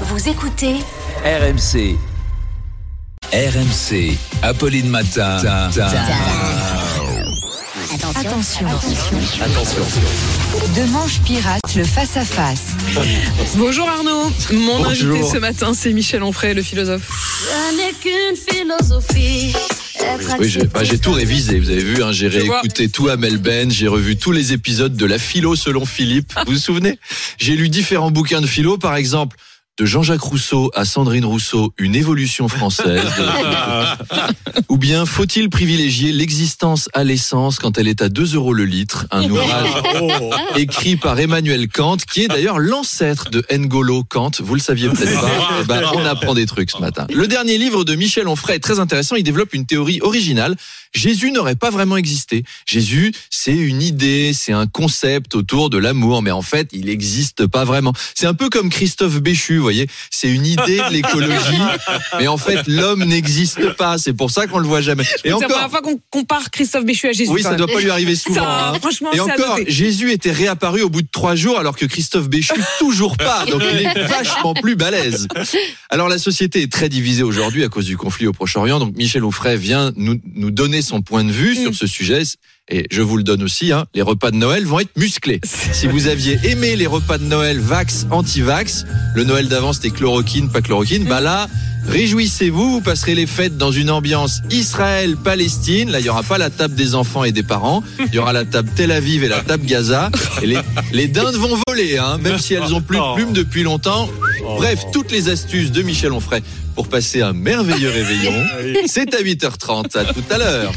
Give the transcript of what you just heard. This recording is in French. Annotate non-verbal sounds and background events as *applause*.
Vous écoutez RMC. RMC. Apolline Matin. Attention. Attention. De manche pirate, le face-à-face. Bonjour Arnaud, mon Bonjour. invité ce matin c'est Michel Onfray, le philosophe. N'est qu'une philosophie. Oui, j'ai bah, tout révisé. Vous avez vu, hein, j'ai Je réécouté tout à Melben, j'ai revu tous les épisodes de la philo selon Philippe. Vous vous souvenez? J'ai lu différents bouquins de philo, par exemple. De Jean-Jacques Rousseau à Sandrine Rousseau, une évolution française. *laughs* Ou bien faut-il privilégier l'existence à l'essence quand elle est à 2 euros le litre? Un ouvrage écrit par Emmanuel Kant, qui est d'ailleurs l'ancêtre de N'Golo Kant. Vous le saviez peut-être pas. Eh ben, on apprend des trucs ce matin. Le dernier livre de Michel Onfray est très intéressant. Il développe une théorie originale. Jésus n'aurait pas vraiment existé. Jésus, c'est une idée, c'est un concept autour de l'amour, mais en fait, il n'existe pas vraiment. C'est un peu comme Christophe Béchu, vous voyez. C'est une idée de l'écologie, *laughs* mais en fait, l'homme n'existe pas. C'est pour ça qu'on le voit jamais. Et C'est la encore, première fois qu'on compare Christophe Béchu à Jésus. oui, ça même. doit pas lui arriver souvent. Ça, hein. franchement, Et encore. Jésus était réapparu au bout de trois jours alors que Christophe Béchu toujours pas. Donc il est *laughs* vachement plus balèze. Alors la société est très divisée aujourd'hui à cause du conflit au Proche-Orient. Donc Michel Onfray vient nous, nous donner son point de vue sur ce sujet. Et je vous le donne aussi, hein, les repas de Noël vont être musclés. Si vous aviez aimé les repas de Noël vax, anti-vax, le Noël d'avant c'était chloroquine, pas chloroquine, bah là, réjouissez-vous, vous passerez les fêtes dans une ambiance Israël-Palestine. Là, il y aura pas la table des enfants et des parents, il y aura la table Tel Aviv et la table Gaza. Et les, les dindes vont voler, hein, même si elles ont plus de plumes depuis longtemps. Bref, toutes les astuces de Michel Onfray pour passer un merveilleux réveillon. C'est à 8h30. À tout à l'heure.